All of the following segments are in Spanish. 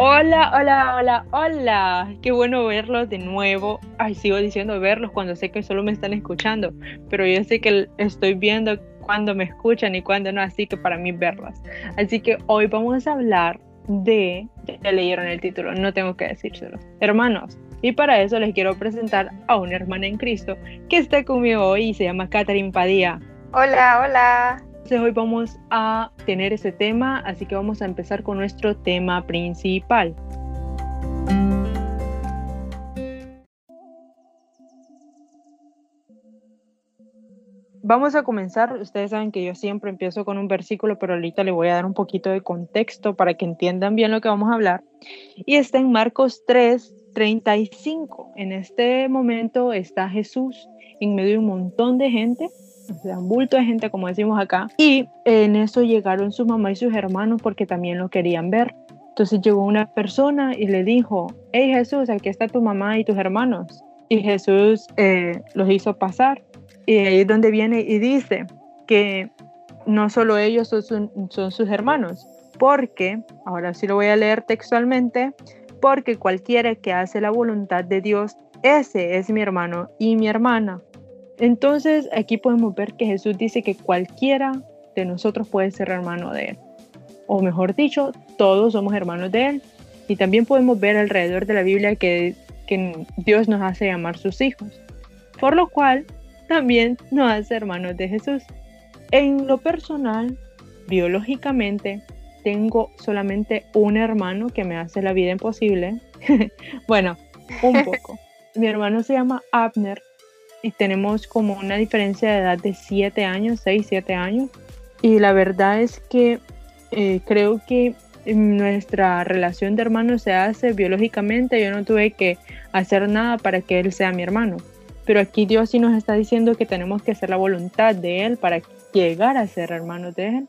Hola, hola, hola, hola. Qué bueno verlos de nuevo. Ay, sigo diciendo verlos cuando sé que solo me están escuchando, pero yo sé que estoy viendo cuando me escuchan y cuando no, así que para mí verlos. Así que hoy vamos a hablar de, ya leyeron el título, no tengo que decírselo, hermanos. Y para eso les quiero presentar a una hermana en Cristo que está conmigo hoy y se llama Catherine Padilla. Hola, hola. Entonces hoy vamos a tener ese tema, así que vamos a empezar con nuestro tema principal. Vamos a comenzar, ustedes saben que yo siempre empiezo con un versículo, pero ahorita le voy a dar un poquito de contexto para que entiendan bien lo que vamos a hablar. Y está en Marcos 3, 35. En este momento está Jesús en medio de un montón de gente o sea, un bulto de gente, como decimos acá. Y en eso llegaron su mamá y sus hermanos porque también lo querían ver. Entonces llegó una persona y le dijo, hey Jesús, aquí está tu mamá y tus hermanos. Y Jesús eh, los hizo pasar. Y ahí es donde viene y dice que no solo ellos son, son sus hermanos, porque, ahora sí lo voy a leer textualmente, porque cualquiera que hace la voluntad de Dios, ese es mi hermano y mi hermana. Entonces aquí podemos ver que Jesús dice que cualquiera de nosotros puede ser hermano de Él. O mejor dicho, todos somos hermanos de Él. Y también podemos ver alrededor de la Biblia que, Dios nos hace llamar sus hijos. Por lo cual, también nos hace hermanos de Jesús. En lo personal, biológicamente, tengo solamente un hermano que me hace la vida imposible. bueno, un poco. Mi hermano se llama Abner y tenemos como una diferencia de edad de 7 años, 6, 7 años. Y la verdad es que eh, creo que nuestra relación de hermanos se hace biológicamente. Yo no tuve que hacer nada para que él sea mi hermano. Pero aquí Dios sí nos está diciendo que tenemos que hacer la voluntad de Él para llegar a ser hermanos de Él.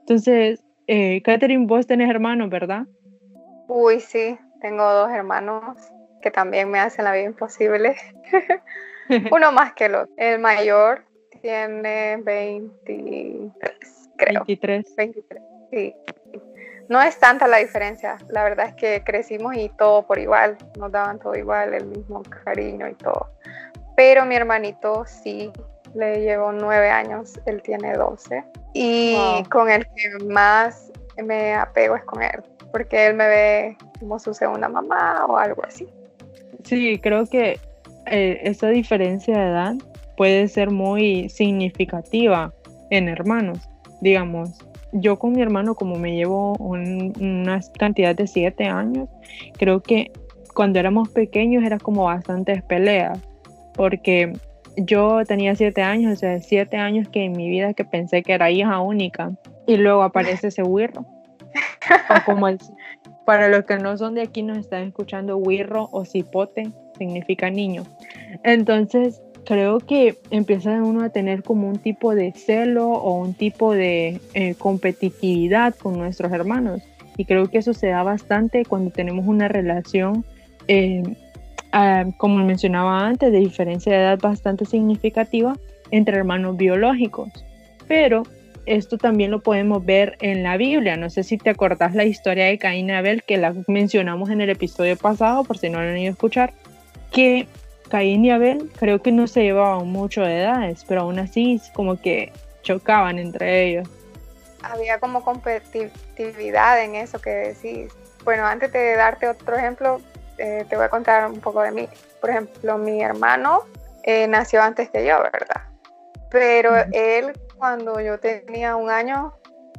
Entonces, eh, Catherine, vos tenés hermanos, ¿verdad? Uy, sí, tengo dos hermanos que también me hacen la vida imposible. Uno más que el otro. El mayor tiene 23, creo. 23. 23, sí. No es tanta la diferencia. La verdad es que crecimos y todo por igual. Nos daban todo igual, el mismo cariño y todo. Pero mi hermanito sí le llevo nueve años, él tiene 12. Y con el que más me apego es con él, porque él me ve como su segunda mamá o algo así. Sí, creo que eh, esa diferencia de edad puede ser muy significativa en hermanos. Digamos, yo con mi hermano, como me llevo una cantidad de siete años, creo que cuando éramos pequeños era como bastantes peleas, porque yo tenía siete años, o sea, siete años que en mi vida que pensé que era hija única, y luego aparece ese wirro. para los que no son de aquí nos están escuchando, wirro o cipote significa niño. Entonces, creo que empieza uno a tener como un tipo de celo o un tipo de eh, competitividad con nuestros hermanos. Y creo que eso se da bastante cuando tenemos una relación, eh, ah, como mencionaba antes, de diferencia de edad bastante significativa entre hermanos biológicos. Pero esto también lo podemos ver en la Biblia. No sé si te acordás la historia de Caín y Abel que la mencionamos en el episodio pasado, por si no lo han ido a escuchar que Caín y Abel creo que no se llevaban mucho de edades, pero aún así como que chocaban entre ellos. Había como competitividad en eso que decís. Bueno, antes de darte otro ejemplo, eh, te voy a contar un poco de mí. Por ejemplo, mi hermano eh, nació antes que yo, ¿verdad? Pero él, cuando yo tenía un año,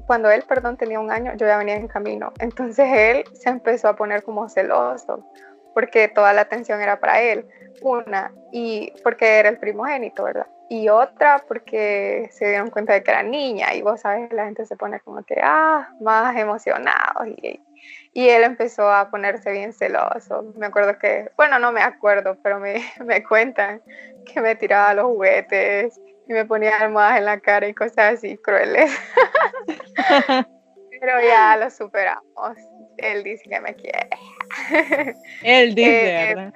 cuando él, perdón, tenía un año, yo ya venía en camino. Entonces él se empezó a poner como celoso porque toda la atención era para él. Una, y porque era el primogénito, ¿verdad? Y otra, porque se dieron cuenta de que era niña y vos sabes, la gente se pone como que, ah, más emocionado. Y, y él empezó a ponerse bien celoso. Me acuerdo que, bueno, no me acuerdo, pero me, me cuentan que me tiraba los juguetes y me ponía almohadas en la cara y cosas así crueles. pero ya lo superamos. Él dice que me quiere. Él dice, eh,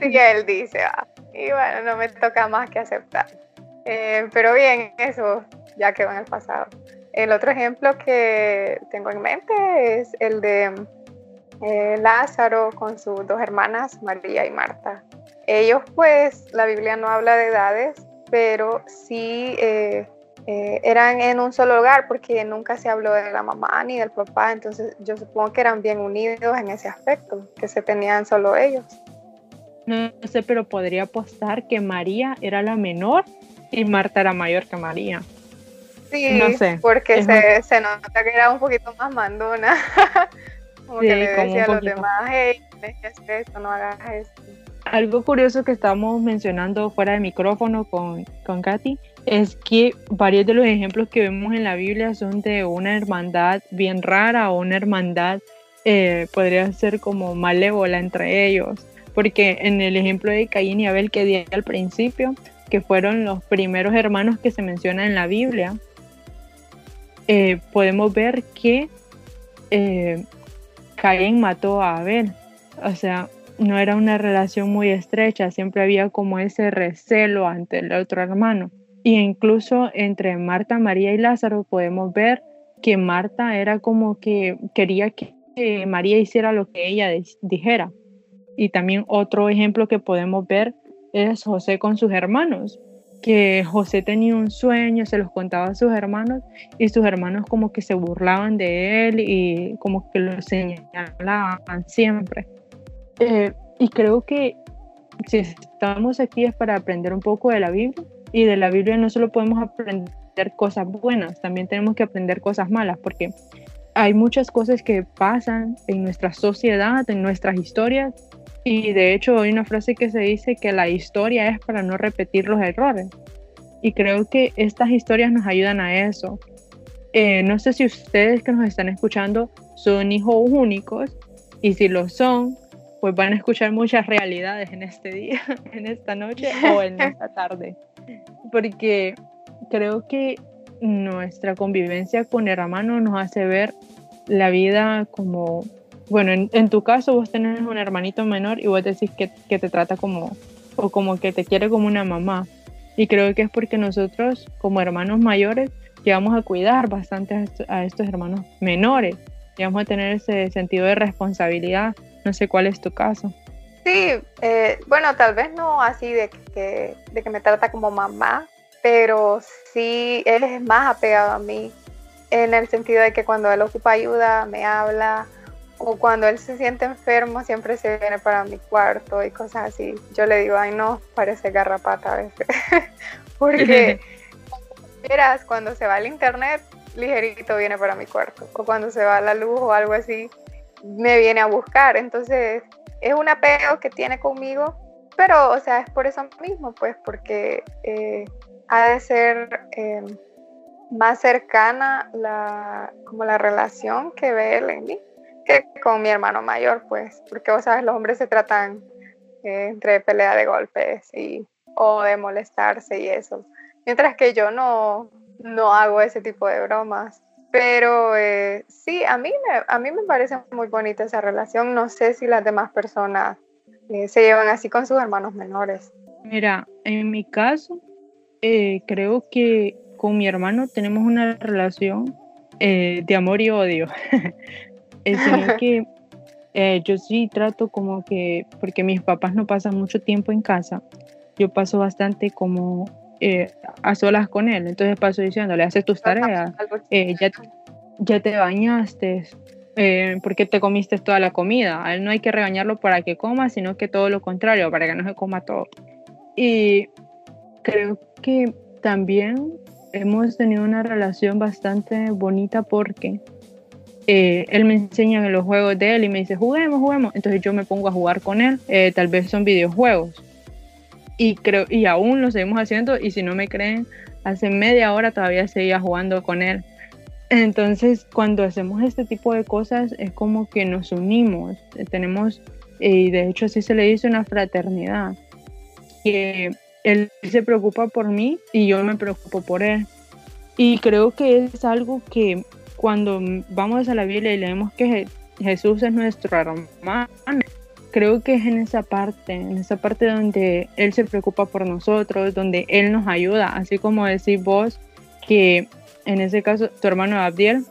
sí, él dice, y bueno, no me toca más que aceptar. Eh, pero bien, eso ya quedó en el pasado. El otro ejemplo que tengo en mente es el de eh, Lázaro con sus dos hermanas, María y Marta. Ellos pues, la Biblia no habla de edades, pero sí eh, eh, eran en un solo hogar porque nunca se habló de la mamá ni del papá, entonces yo supongo que eran bien unidos en ese aspecto, que se tenían solo ellos. No sé, pero podría apostar que María era la menor y Marta era mayor que María. Sí, no sé. porque se, se, nota que era un poquito más mandona. como que le decía a los demás, hey, esto, no hagas esto. Algo curioso que estábamos mencionando fuera de micrófono con, con Katy es que varios de los ejemplos que vemos en la Biblia son de una hermandad bien rara o una hermandad eh, podría ser como malévola entre ellos. Porque en el ejemplo de Caín y Abel que di al principio, que fueron los primeros hermanos que se mencionan en la Biblia, eh, podemos ver que eh, Caín mató a Abel. O sea, no era una relación muy estrecha, siempre había como ese recelo ante el otro hermano. Y incluso entre Marta, María y Lázaro podemos ver que Marta era como que quería que María hiciera lo que ella dijera. Y también otro ejemplo que podemos ver es José con sus hermanos, que José tenía un sueño, se los contaba a sus hermanos y sus hermanos como que se burlaban de él y como que lo señalaban siempre. Eh, y creo que si estamos aquí es para aprender un poco de la Biblia y de la Biblia no solo podemos aprender cosas buenas, también tenemos que aprender cosas malas porque hay muchas cosas que pasan en nuestra sociedad, en nuestras historias y de hecho hay una frase que se dice que la historia es para no repetir los errores. Y creo que estas historias nos ayudan a eso. Eh, no sé si ustedes que nos están escuchando son hijos únicos y si lo son, pues van a escuchar muchas realidades en este día, en esta noche o en esta tarde. Porque creo que nuestra convivencia con hermanos nos hace ver la vida como bueno, en, tu caso vos tenés un hermanito menor y vos decís que, que, te trata como, o como que te quiere como una mamá. Y creo que es porque nosotros, como hermanos mayores, llegamos a cuidar bastante a, estos hermanos menores. Llegamos a tener ese sentido de responsabilidad. No sé cuál es tu caso. Sí, eh, bueno, tal vez no así de que, de que me trata como mamá, pero sí él es más apegado a mí en el sentido de que cuando él ocupa ayuda, me habla, o cuando él se siente enfermo siempre se viene para mi cuarto y cosas así. Yo le digo, ay no, parece garrapata a veces. Porque verás, cuando se va al internet, ligerito viene para mi cuarto. O cuando se va la luz o algo así, me viene a buscar. Entonces, es un apego que tiene conmigo, pero, o sea, es por eso mismo, pues, porque eh, ha de ser eh, más cercana la, como la relación que ve él en mí que con mi hermano mayor, pues, porque sabes, los hombres se tratan eh, entre pelea de golpes y, o de molestarse y eso. Mientras que yo no, no hago ese tipo de bromas. Pero eh, sí, a mí, me, a mí me parece muy bonita esa relación. No sé si las demás personas eh, se llevan así con sus hermanos menores. Mira, en mi caso, creo que con mi hermano tenemos una relación de amor y odio. sino que eh, yo sí trato como que, porque mis papás no pasan mucho tiempo en casa, yo paso bastante como eh, a solas con él, entonces paso diciéndole, haces tus tareas, eh, ya, ya te bañaste, porque te comiste toda la comida, a él no hay que regañarlo para que coma, sino que todo lo contrario, para que no se coma todo. Y creo que también hemos tenido una relación bastante bonita porque eh, él me enseña los juegos de él y me dice, juguemos, juguemos. Entonces yo me pongo a jugar con él. Eh, tal vez son videojuegos. Y, creo, y aún lo seguimos haciendo. Y si no me creen, hace media hora todavía seguía jugando con él. Entonces, cuando hacemos este tipo de cosas, es como que nos unimos. Tenemos, y de hecho así se le dice una fraternidad. Que él se preocupa por mí y yo me preocupo por él. Y creo que es algo que cuando vamos a la Biblia y leemos que Jesús es nuestro hermano, creo que es en esa parte, en esa parte donde Él se preocupa por nosotros, donde Él nos ayuda, así como decís vos que en ese caso tu hermano Abdiel,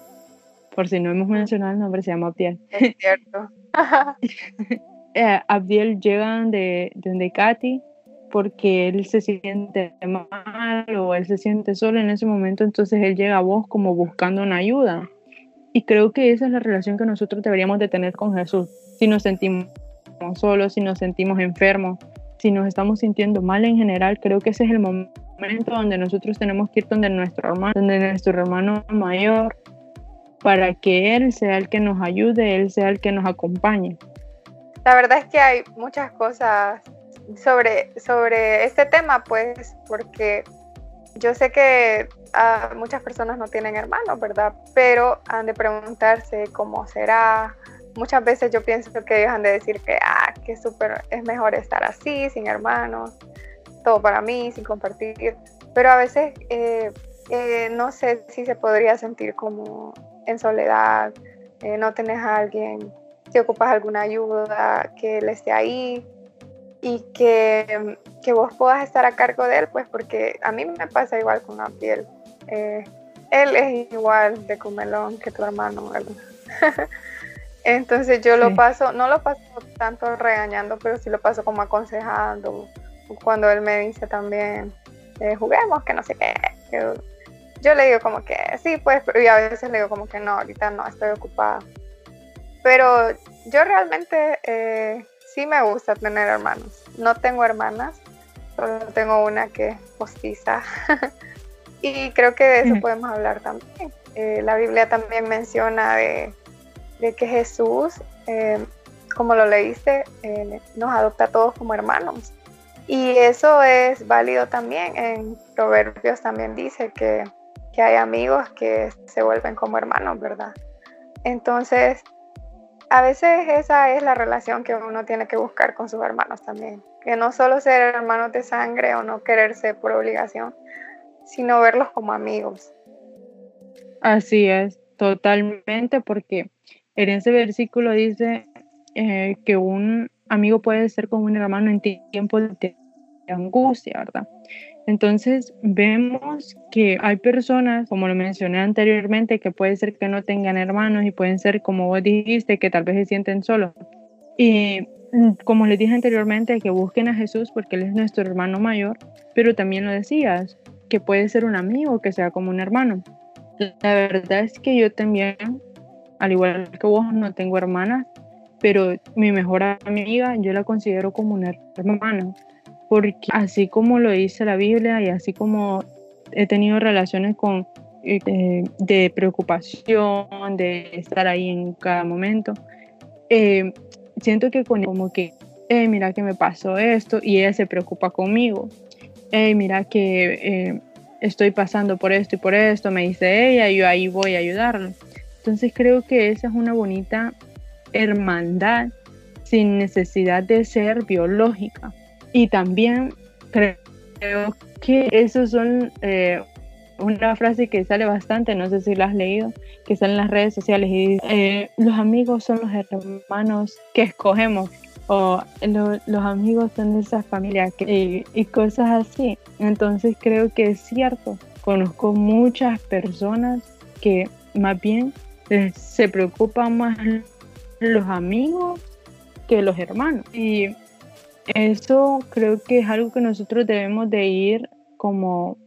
por si no hemos mencionado el nombre, se llama Abdiel. Es cierto. eh, Abdiel llega de donde Katy porque él se siente mal o él se siente solo en ese momento, entonces él llega a vos como buscando una ayuda. Y creo que esa es la relación que nosotros deberíamos de tener con Jesús. Si nos sentimos solos, si nos sentimos enfermos, si nos estamos sintiendo mal en general, creo que ese es el momento donde nosotros tenemos que ir donde nuestro hermano, donde nuestro hermano mayor, para que Él sea el que nos ayude, Él sea el que nos acompañe. La verdad es que hay muchas cosas sobre, sobre este tema, pues, porque yo sé que muchas personas no tienen hermanos, ¿verdad? Pero han de preguntarse cómo será. Muchas veces yo pienso que han de decir que, ah, que súper, es mejor estar así, sin hermanos, todo para mí, sin compartir. Pero a veces eh, eh, no sé si se podría sentir como en soledad, eh, no tenés a alguien, si ocupas alguna ayuda, que él esté ahí y que, que, vos puedas estar a cargo de él, pues porque a mí me pasa igual con Abdiel. Eh, él es igual de comelón que tu hermano, Entonces yo lo paso, no lo paso tanto regañando, pero sí lo paso como aconsejando. Cuando él me dice también, eh, juguemos, que no sé qué. Yo, le digo como que sí, pues, y a veces le digo como que no, ahorita no, estoy ocupada. Pero yo realmente eh, sí me gusta tener hermanos. No tengo hermanas, solo tengo una que es postiza. Y creo que de eso podemos hablar también. Eh, la Biblia también menciona de, que Jesús, eh, como lo leíste, eh, nos adopta a todos como hermanos. Y eso es válido también. En Proverbios también dice que, que hay amigos que se vuelven como hermanos, ¿verdad? Entonces, a veces esa es la relación que uno tiene que buscar con sus hermanos también. Que no solo ser hermanos de sangre o no quererse por obligación, sino verlos como amigos. Así es, totalmente, porque en ese versículo dice eh, que un amigo puede ser como un hermano en tiempos de angustia, ¿verdad? Entonces vemos que hay personas, como lo mencioné anteriormente, que puede ser que no tengan hermanos y pueden ser, como vos dijiste, que tal vez se sienten solos. Y mm, como les dije anteriormente, que busquen a Jesús porque Él es nuestro hermano mayor, pero también lo decías, que puede ser un amigo, que sea como un hermano. La verdad es que yo también, al igual que vos, no tengo hermanas, pero mi mejor amiga yo la considero como una hermana, porque así como lo dice la Biblia y así como he tenido relaciones con eh, de preocupación, de estar ahí en cada momento, eh, siento que con como que, eh, mira que me pasó esto y ella se preocupa conmigo mira que eh, estoy pasando por esto y por esto, me dice ella, y yo ahí voy a ayudarlo. Entonces creo que esa es una bonita hermandad sin necesidad de ser biológica. Y también creo que eso son eh, una frase que sale bastante, no sé si la has leído, que sale en las redes sociales y dice, eh, los amigos son los hermanos que escogemos o los amigos son de esa familia que, y, cosas así. Entonces creo que es cierto. Conozco muchas personas que más bien se preocupan más los amigos que los hermanos. Y eso creo que es algo que nosotros debemos de ir como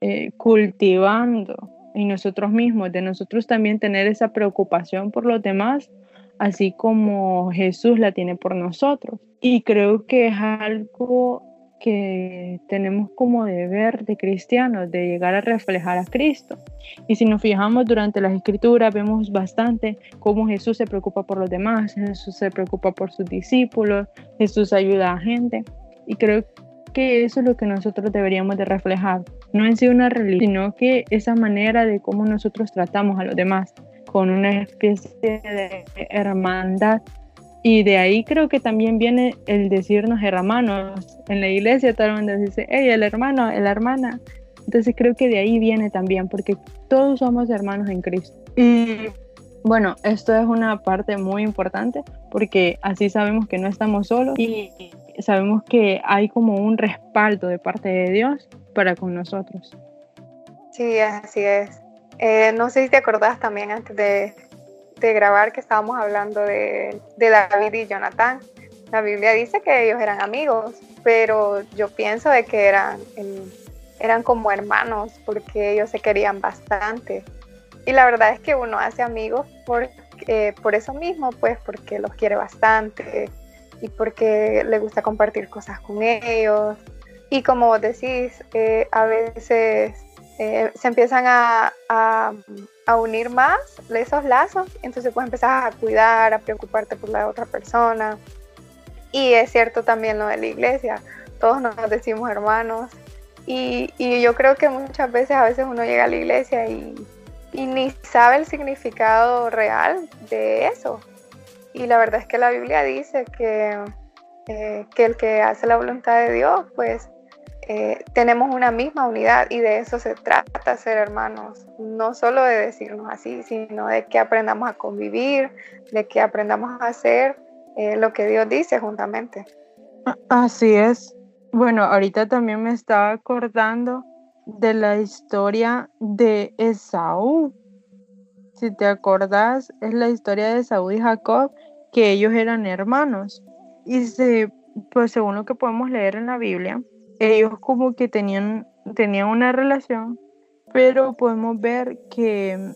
eh, cultivando en nosotros mismos, de nosotros también tener esa preocupación por los demás así como Jesús la tiene por nosotros. Y creo que es algo que tenemos como deber de cristianos, de llegar a reflejar a Cristo. Y si nos fijamos durante las escrituras, vemos bastante cómo Jesús se preocupa por los demás, Jesús se preocupa por sus discípulos, Jesús ayuda a gente. Y creo que eso es lo que nosotros deberíamos de reflejar, no en sí una religión, sino que esa manera de cómo nosotros tratamos a los demás con una especie de hermandad. Y de ahí creo que también viene el decirnos hermanos. En la iglesia todo el mundo dice, hey, el hermano, la hermana. Entonces creo que de ahí viene también, porque todos somos hermanos en Cristo. Y bueno, esto es una parte muy importante, porque así sabemos que no estamos solos y sabemos que hay como un respaldo de parte de Dios para con nosotros. Sí, así es. Eh, no sé si te acordás también antes de, de grabar que estábamos hablando de, de David y Jonathan. La Biblia dice que ellos eran amigos, pero yo pienso de que eran, eran como hermanos porque ellos se querían bastante. Y la verdad es que uno hace amigos por, eh, por eso mismo, pues porque los quiere bastante y porque le gusta compartir cosas con ellos. Y como vos decís, eh, a veces eh, se empiezan a, a, unir más esos lazos, entonces puedes empezar a cuidar, a preocuparte por la otra persona. Y es cierto también lo de la iglesia, todos nos decimos hermanos. Y, y yo creo que muchas veces a veces uno llega a la iglesia y, y ni sabe el significado real de eso. Y la verdad es que la Biblia dice que, eh, que el que hace la voluntad de Dios, pues eh, tenemos una misma unidad y de eso se trata ser hermanos, no solo de decirnos así, sino de que aprendamos a convivir, de que aprendamos a hacer eh, lo que Dios dice juntamente. Así es. Bueno, ahorita también me estaba acordando de la historia de Esaú. Si te acordás, es la historia de Esaú y Jacob, que ellos eran hermanos. Y pues según lo que podemos leer en la Biblia, ellos como que tenían, tenían una relación, pero podemos ver que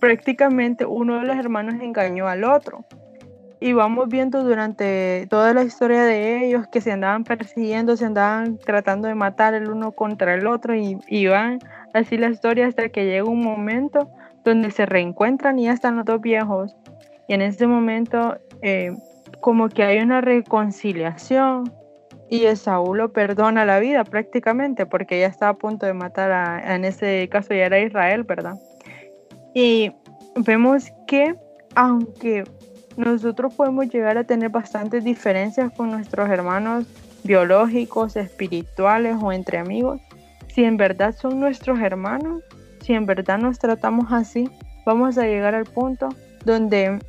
prácticamente uno de los hermanos engañó al otro. Y vamos viendo durante toda la historia de ellos que se andaban persiguiendo, se andaban tratando de matar el uno contra el otro y, y van así la historia hasta que llega un momento donde se reencuentran y ya están los dos viejos. Y en ese momento eh, como que hay una reconciliación y Esaú lo perdona la vida prácticamente porque ya está a punto de matar a, en ese caso ya era Israel, ¿verdad? Y vemos que aunque nosotros podemos llegar a tener bastantes diferencias con nuestros hermanos biológicos, espirituales o entre amigos, si en verdad son nuestros hermanos, si en verdad nos tratamos así, vamos a llegar al punto donde,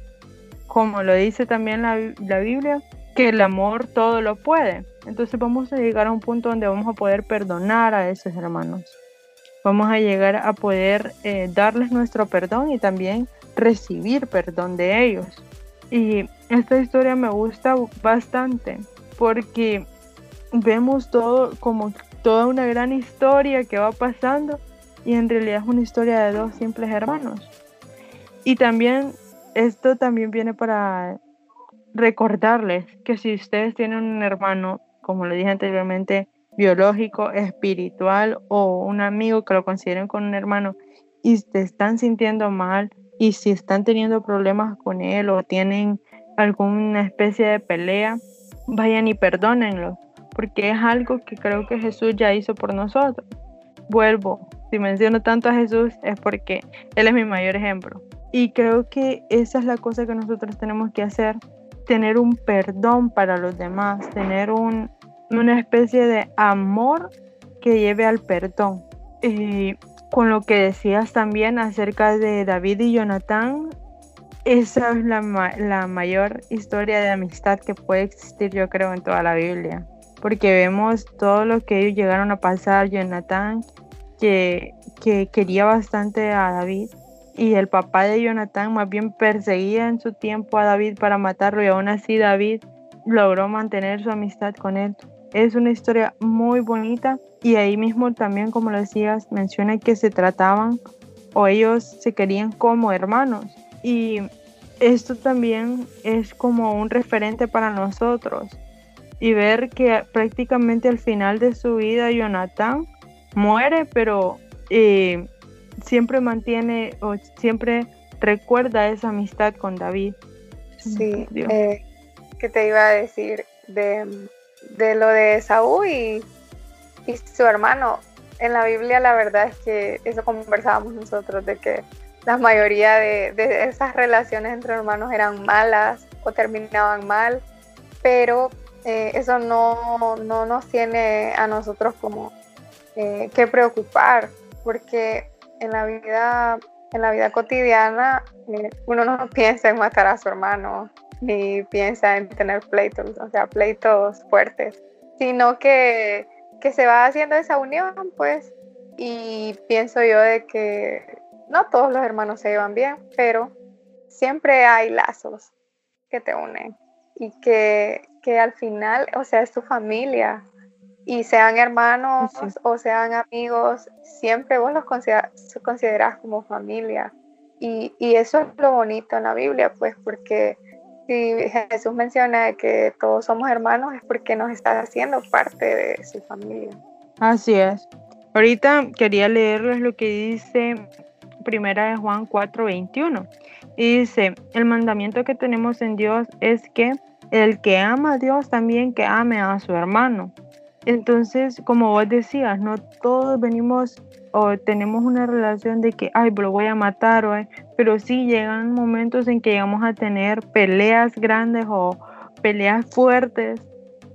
como lo dice también la, la Biblia, que el amor todo lo puede. Entonces vamos a llegar a un punto donde vamos a poder perdonar a esos hermanos. Vamos a llegar a poder eh, darles nuestro perdón y también recibir perdón de ellos. Y esta historia me gusta bastante porque vemos todo como toda una gran historia que va pasando y en realidad es una historia de dos simples hermanos. Y también esto también viene para recordarles que si ustedes tienen un hermano, como le dije anteriormente, biológico, espiritual o un amigo que lo consideren con un hermano y se están sintiendo mal y si están teniendo problemas con él o tienen alguna especie de pelea, vayan y perdónenlo, porque es algo que creo que Jesús ya hizo por nosotros. Vuelvo, si menciono tanto a Jesús es porque Él es mi mayor ejemplo. Y creo que esa es la cosa que nosotros tenemos que hacer tener un perdón para los demás, tener un, una especie de amor que lleve al perdón. Y con lo que decías también acerca de David y Jonathan, esa es la, mayor historia de amistad que puede existir, yo creo, en toda la Biblia. Porque vemos todo lo que ellos llegaron a pasar. Jonathan, que quería bastante a David, y el papá de Jonathan más bien perseguía en su tiempo a David para matarlo y aún así David logró mantener su amistad con él. Es una historia muy bonita y ahí mismo también, como lo decías, menciona que se trataban o ellos se querían como hermanos. Y esto también es como un referente para nosotros. Y ver que prácticamente al final de su vida Jonathan muere, pero eh, siempre mantiene o siempre recuerda esa amistad con David. Sí, eh, que te iba a decir de, lo de Saúl y, su hermano. En la Biblia la verdad es que eso conversábamos nosotros, de que la mayoría de, esas relaciones entre hermanos eran malas o terminaban mal, pero eh, eso no, no, nos tiene a nosotros como eh, que preocupar, porque en la vida, en la vida cotidiana uno no piensa en matar a su hermano, ni piensa en tener pleitos, o sea, pleitos fuertes, sino que, que se va haciendo esa unión, pues, y pienso yo de que no todos los hermanos se llevan bien, pero siempre hay lazos que te unen y que, que al final, o sea, es tu familia y sean hermanos o sean amigos, siempre vos los consideras como familia. Y, y, eso es lo bonito en la Biblia, pues porque si Jesús menciona que todos somos hermanos es porque nos está haciendo parte de su familia. Así es. Ahorita quería leerles lo que dice Primera de Juan 4:21. Y dice, el mandamiento que tenemos en Dios es que el que ama a Dios también que ame a su hermano. Entonces, como vos decías, no todos venimos o tenemos una relación de que, ay, lo voy a matar, o, pero sí llegan momentos en que llegamos a tener peleas grandes o peleas fuertes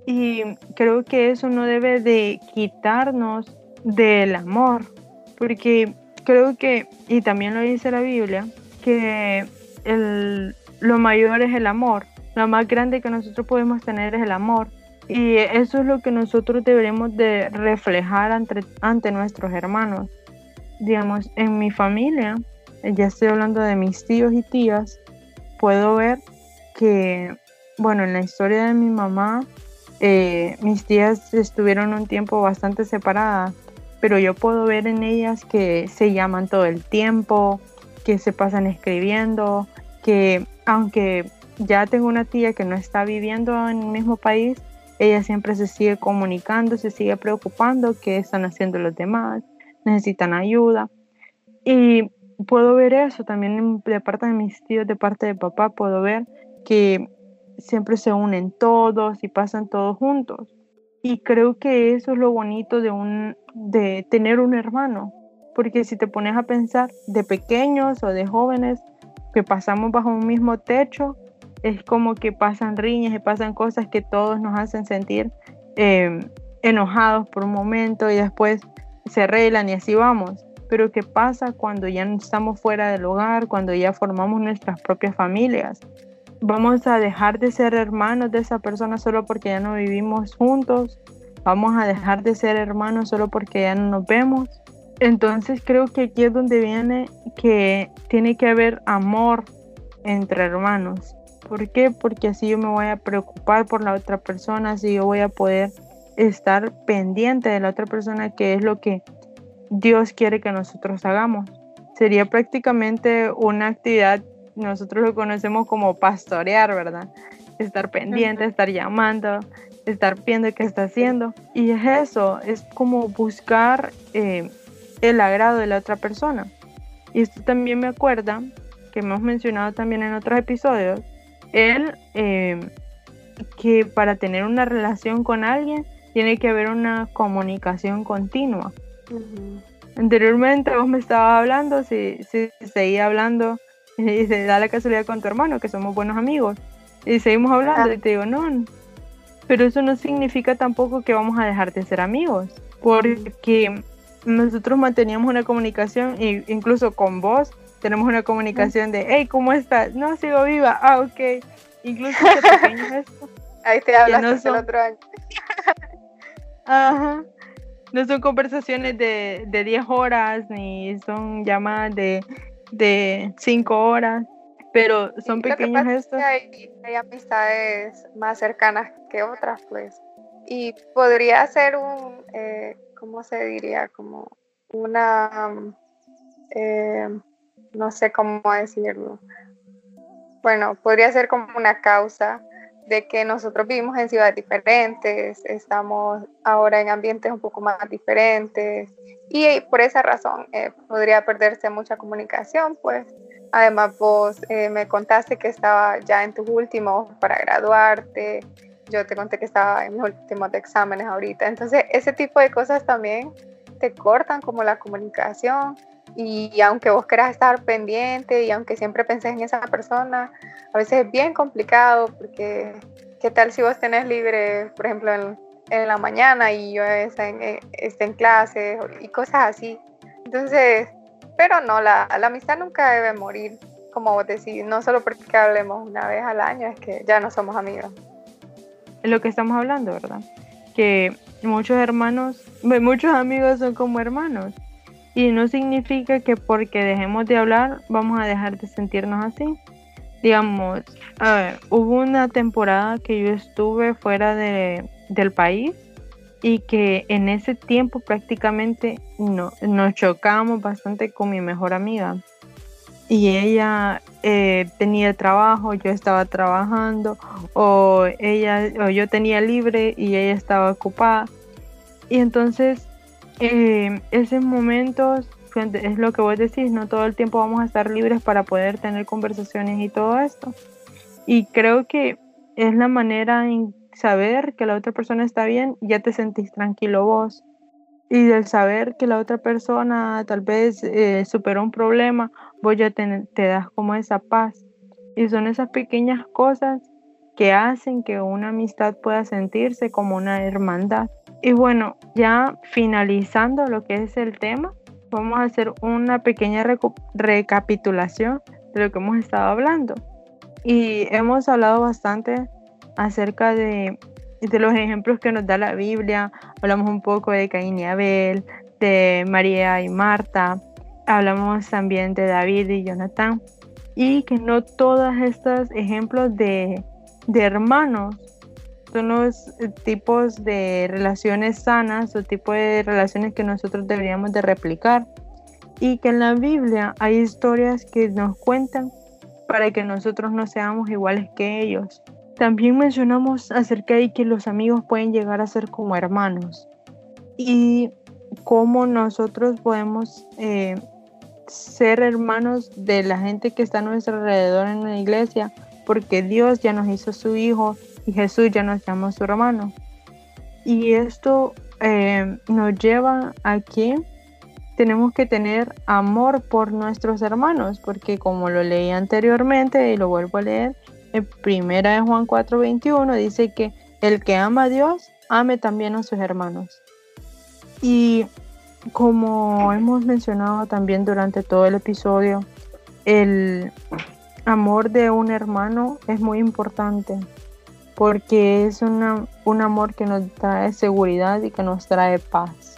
y creo que eso no debe de quitarnos del amor, porque creo que, y también lo dice la Biblia, que el, lo mayor es el amor, lo más grande que nosotros podemos tener es el amor. Y eso es lo que nosotros deberemos de reflejar ante, nuestros hermanos. Digamos, en mi familia, ya estoy hablando de mis tíos y tías, puedo ver que, bueno, en la historia de mi mamá, eh, mis tías estuvieron un tiempo bastante separadas, pero yo puedo ver en ellas que se llaman todo el tiempo, que se pasan escribiendo, que aunque ya tengo una tía que no está viviendo en el mismo país, ella siempre se sigue comunicando, se sigue preocupando qué están haciendo los demás, necesitan ayuda. Y puedo ver eso también de parte de mis tíos, de parte de papá, puedo ver que siempre se unen todos y pasan todos juntos. Y creo que eso es lo bonito de, un, de tener un hermano, porque si te pones a pensar de pequeños o de jóvenes que pasamos bajo un mismo techo, es como que pasan riñas y pasan cosas que todos nos hacen sentir em, enojados por un momento y después se arreglan y así vamos. Pero ¿qué pasa cuando ya estamos fuera del hogar, cuando ya formamos nuestras propias familias? ¿Vamos a dejar de ser hermanos de esa persona solo porque ya no vivimos juntos? ¿Vamos a dejar de ser hermanos solo porque ya no nos vemos? Entonces creo que aquí es donde viene que tiene que haber amor entre hermanos. ¿Por qué? Porque así yo me voy a preocupar por la otra persona, así yo voy a poder estar pendiente de la otra persona, que es lo que Dios quiere que nosotros hagamos. Sería prácticamente una actividad, nosotros lo conocemos como pastorear, ¿verdad? Estar pendiente, estar llamando, estar viendo qué está haciendo. Y es eso, es como buscar eh, el agrado de la otra persona. Y esto también me acuerda, que hemos mencionado también en otros episodios, él eh, que para tener una relación con alguien tiene que haber una comunicación continua. Anteriormente vos me estabas hablando, si, si seguía hablando y se da la casualidad con tu hermano, que somos buenos amigos, y seguimos hablando y te digo, no, pero eso no significa tampoco que vamos a dejar de ser amigos, porque nosotros manteníamos una comunicación, e incluso con vos, tenemos una comunicación de, hey, ¿cómo estás? No, sigo viva. Ah, ok. Incluso Ahí te hablas no el otro año. Ajá. No son conversaciones de, de 10 horas, ni son llamadas de, de 5 horas, pero son pequeños gestos. Hay, hay amistades más cercanas que otras, pues. Y podría ser un, eh, ¿cómo se diría? Como una... Eh, no sé cómo decirlo. Bueno, podría ser como una causa de que nosotros vivimos en ciudades diferentes, estamos ahora en ambientes un poco más diferentes y por esa razón eh, podría perderse mucha comunicación, pues además vos eh, me contaste que estaba ya en tus últimos para graduarte, yo te conté que estaba en mis últimos exámenes ahorita, entonces ese tipo de cosas también te cortan como la comunicación y aunque vos quieras estar pendiente y aunque siempre penses en esa persona, a veces es bien complicado porque qué tal si vos tenés libre, por ejemplo, en, la mañana y yo esté en, eh, en clase y cosas así. Entonces, pero no, la, la amistad nunca debe morir, como vos decís, no solo porque hablemos una vez al año, es que ya no somos amigos. Es lo que estamos hablando, ¿verdad? Que muchos hermanos, muchos amigos son como hermanos y no significa que porque dejemos de hablar vamos a dejar de sentirnos así. digamos, hubo una temporada que yo estuve fuera de, del país y que en ese tiempo prácticamente no, nos chocábamos bastante con mi mejor amiga. Y ella eh, tenía trabajo, yo estaba trabajando, o ella o yo tenía libre y ella estaba ocupada. Y entonces, eh, momentos es lo que vos decís, no todo el tiempo vamos a estar libres para poder tener conversaciones y todo esto. Y creo que es la manera en saber que la otra persona está bien, ya te sentís tranquilo vos. Y del saber que la otra persona tal vez eh, superó un problema, vos ya te, te das como esa paz. Y son esas pequeñas cosas que hacen que una amistad pueda sentirse como una hermandad. Y bueno, ya finalizando lo que es el tema, vamos a hacer una pequeña recapitulación de lo que hemos estado hablando. Y hemos hablado bastante acerca de, de, los ejemplos que nos da la Biblia. Hablamos un poco de Caín y Abel, de María y Marta. Hablamos también de David y Jonathan. Y que no todos estos ejemplos de, de hermanos son los eh, tipos de relaciones sanas o tipos de relaciones que nosotros deberíamos de replicar y que en la Biblia hay historias que nos cuentan para que nosotros no seamos iguales que ellos. También mencionamos acerca de que los amigos pueden llegar a ser como hermanos y cómo nosotros podemos eh, ser hermanos de la gente que está a nuestro alrededor en la iglesia porque Dios ya nos hizo su hijo y Jesús ya nos llama su hermano. Y esto eh, nos lleva a que tenemos que tener amor por nuestros hermanos, porque como lo leí anteriormente y lo vuelvo a leer, en primera de Juan 4:21 dice que el que ama a Dios, ame también a sus hermanos. Y como hemos mencionado también durante todo el episodio, el amor de un hermano es muy importante porque es un amor que nos trae seguridad y que nos trae paz.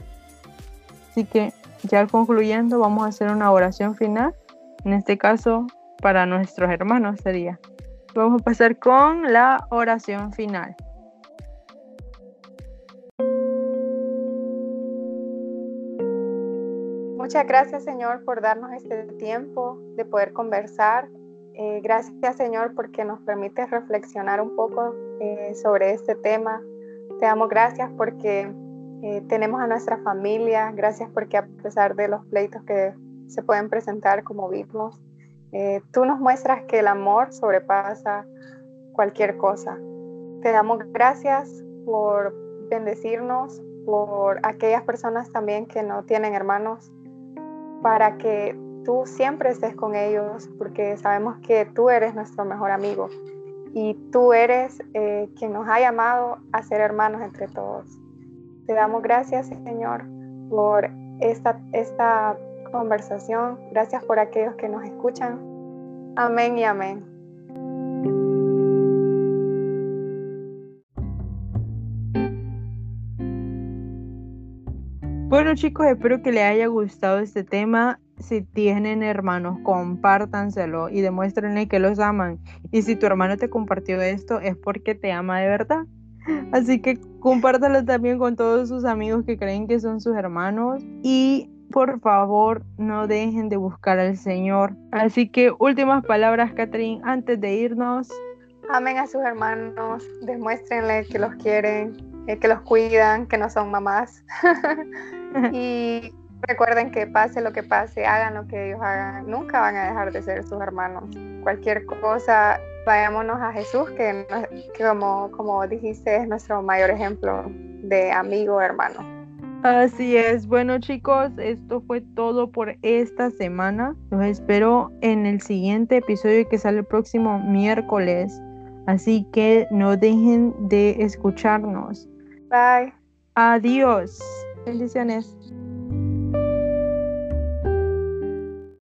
Así que ya concluyendo, vamos a hacer una oración final. En este caso, para nuestros hermanos sería. Vamos a pasar con la oración final. Muchas gracias Señor por darnos este tiempo de poder conversar eh, gracias Señor porque nos permite reflexionar un poco eh, sobre este tema. Te damos gracias porque eh, tenemos a nuestra familia. Gracias porque a pesar de los pleitos que se pueden presentar como vimos, tú nos muestras que el amor sobrepasa cualquier cosa. Te damos gracias por bendecirnos, por aquellas personas también que no tienen hermanos, para que tú siempre estés con ellos porque sabemos que tú eres nuestro mejor amigo y tú eres eh, quien nos ha llamado a ser hermanos entre todos. Te damos gracias, Señor, por esta, esta conversación. Gracias por aquellos que nos escuchan. Amén y amén. Bueno chicos, espero que les haya gustado este tema si tienen hermanos, compártanselo y demuéstrenle que los aman. Y si tu hermano te compartió esto, es porque te ama de verdad. Así que compártalo también con todos sus amigos que creen que son sus hermanos. Y por favor, no dejen de buscar al Señor. Así que últimas palabras, Catherine, antes de irnos. Amen a sus hermanos, demuéstrenle que los quieren, eh, que los cuidan, que no son mamás. y Recuerden que pase lo que pase, hagan lo que ellos hagan, nunca van a dejar de ser sus hermanos. Cualquier cosa, vayámonos a Jesús, que, como, como dijiste es nuestro mayor ejemplo de amigo hermano. Así es, bueno chicos, esto fue todo por esta semana. Los espero en el siguiente episodio que sale el próximo miércoles. Así que no dejen de escucharnos. Bye. Adiós. Bendiciones.